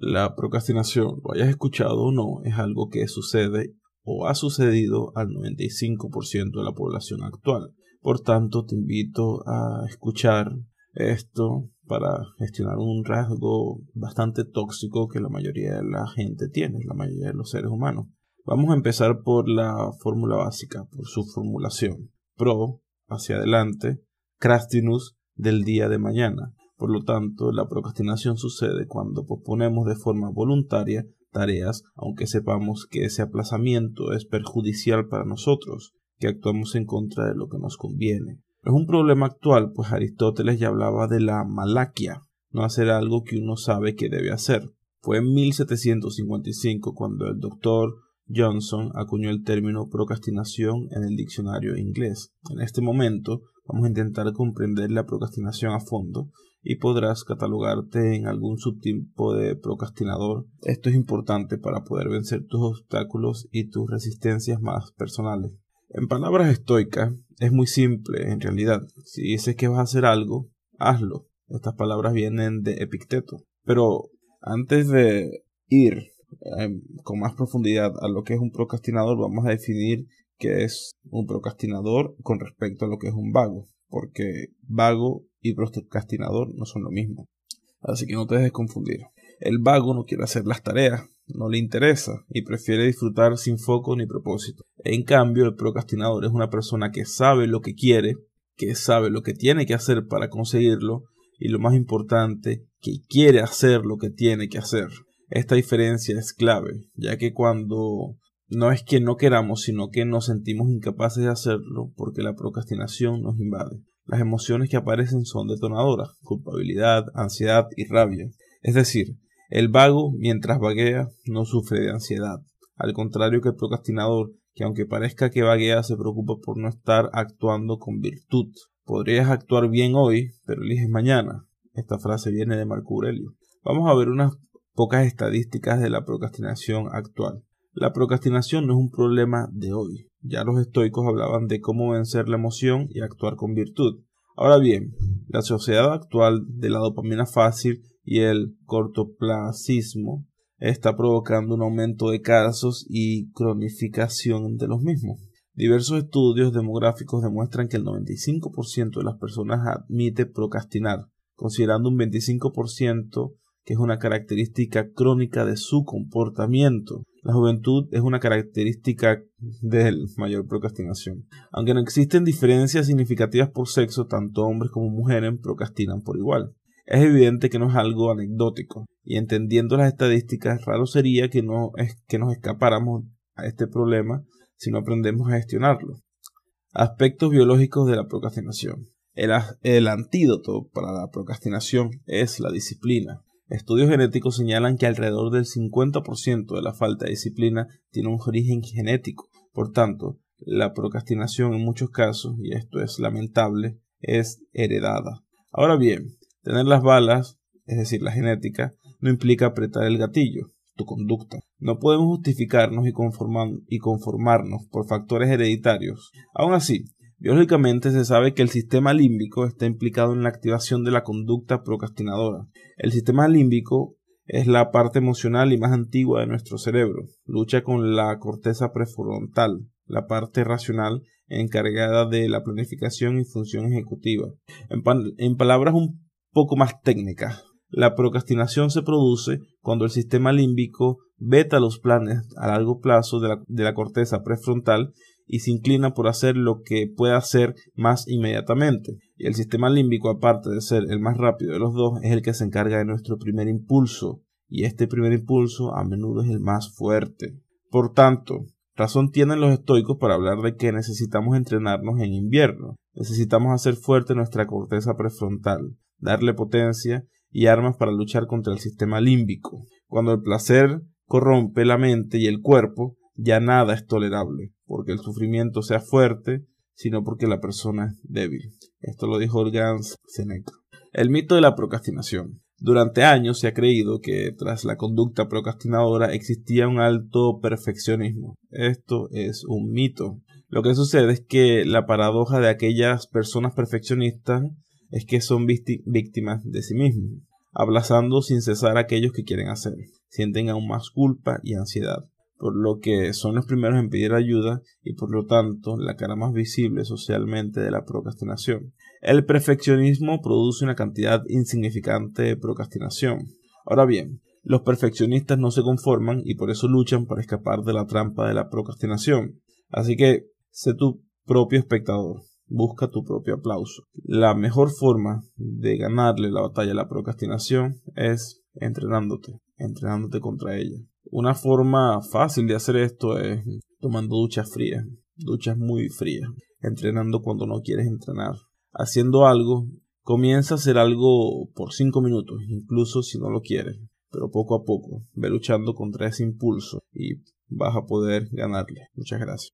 La procrastinación, lo hayas escuchado o no, es algo que sucede o ha sucedido al 95% de la población actual. Por tanto, te invito a escuchar esto para gestionar un rasgo bastante tóxico que la mayoría de la gente tiene, la mayoría de los seres humanos. Vamos a empezar por la fórmula básica, por su formulación. Pro, hacia adelante, crastinus, del día de mañana. Por lo tanto, la procrastinación sucede cuando posponemos de forma voluntaria tareas, aunque sepamos que ese aplazamiento es perjudicial para nosotros, que actuamos en contra de lo que nos conviene. Es un problema actual, pues Aristóteles ya hablaba de la malaquia, no hacer algo que uno sabe que debe hacer. Fue en 1755 cuando el doctor Johnson acuñó el término procrastinación en el diccionario inglés. En este momento vamos a intentar comprender la procrastinación a fondo y podrás catalogarte en algún subtipo de procrastinador. Esto es importante para poder vencer tus obstáculos y tus resistencias más personales. En palabras estoicas, es muy simple en realidad. Si dices que vas a hacer algo, hazlo. Estas palabras vienen de Epicteto. Pero antes de ir em, con más profundidad a lo que es un procrastinador, vamos a definir qué es un procrastinador con respecto a lo que es un vago. Porque vago y procrastinador no son lo mismo. Así que no te dejes confundir. El vago no quiere hacer las tareas, no le interesa y prefiere disfrutar sin foco ni propósito. En cambio, el procrastinador es una persona que sabe lo que quiere, que sabe lo que tiene que hacer para conseguirlo y lo más importante, que quiere hacer lo que tiene que hacer. Esta diferencia es clave, ya que cuando no es que no queramos, sino que nos sentimos incapaces de hacerlo porque la procrastinación nos invade. Las emociones que aparecen son detonadoras, culpabilidad, ansiedad y rabia. Es decir, el vago, mientras vaguea, no sufre de ansiedad. Al contrario que el procrastinador, que aunque parezca que vaguea, se preocupa por no estar actuando con virtud. Podrías actuar bien hoy, pero eliges mañana. Esta frase viene de Marco Aurelio. Vamos a ver unas pocas estadísticas de la procrastinación actual. La procrastinación no es un problema de hoy. Ya los estoicos hablaban de cómo vencer la emoción y actuar con virtud. Ahora bien, la sociedad actual de la dopamina fácil y el cortoplacismo está provocando un aumento de casos y cronificación de los mismos. Diversos estudios demográficos demuestran que el 95% de las personas admite procrastinar, considerando un 25% que es una característica crónica de su comportamiento. La juventud es una característica de mayor procrastinación. Aunque no existen diferencias significativas por sexo, tanto hombres como mujeres procrastinan por igual. Es evidente que no es algo anecdótico, y entendiendo las estadísticas, raro sería que, no es, que nos escapáramos a este problema si no aprendemos a gestionarlo. Aspectos biológicos de la procrastinación. el antídoto para la procrastinación es la disciplina. Estudios genéticos señalan que alrededor del 50% de la falta de disciplina tiene un origen genético. Por tanto, la procrastinación en muchos casos, y esto es lamentable, es heredada. Ahora bien, tener las balas, es decir, la genética, no implica apretar el gatillo, tu conducta. No podemos justificarnos y, conformarnos por factores hereditarios. Aún así, Biológicamente se sabe que el sistema límbico está implicado en la activación de la conducta procrastinadora. El sistema límbico es la parte emocional y más antigua de nuestro cerebro. Lucha con la corteza prefrontal, la parte racional encargada de la planificación y función ejecutiva. En, palabras un poco más técnicas, la procrastinación se produce cuando el sistema límbico veta los planes a largo plazo de la corteza prefrontal y se inclina por hacer lo que pueda hacer más inmediatamente. Y el sistema límbico, aparte de ser el más rápido de los dos, es el que se encarga de nuestro primer impulso, y este primer impulso a menudo es el más fuerte. Por tanto, razón tienen los estoicos para hablar de que necesitamos entrenarnos en invierno. Necesitamos hacer fuerte nuestra corteza prefrontal, darle potencia y armas para luchar contra el sistema límbico. Cuando el placer corrompe la mente y el cuerpo, ya nada es tolerable porque el sufrimiento sea fuerte, sino porque la persona es débil. Esto lo dijo Gans Seneca. El mito de la procrastinación. Durante años se ha creído que tras la conducta procrastinadora existía un alto perfeccionismo. Esto es un mito. Lo que sucede es que la paradoja de aquellas personas perfeccionistas es que son víctimas de sí mismos. aplazando sin cesar a aquellos que quieren hacer. Sienten aún más culpa y ansiedad, por lo que son los primeros en pedir ayuda y por lo tanto la cara más visible socialmente de la procrastinación. El perfeccionismo produce una cantidad insignificante de procrastinación. Ahora bien, los perfeccionistas no se conforman y por eso luchan para escapar de la trampa de la procrastinación. Así que sé tu propio espectador, busca tu propio aplauso. La mejor forma de ganarle la batalla a la procrastinación es entrenándote, entrenándote contra ella. Una forma fácil de hacer esto es tomando duchas frías, duchas muy frías, entrenando cuando no quieres entrenar, haciendo algo, comienza a hacer algo por 5 minutos, incluso si no lo quieres pero poco a poco ve luchando contra ese impulso y vas a poder ganarle. Muchas gracias.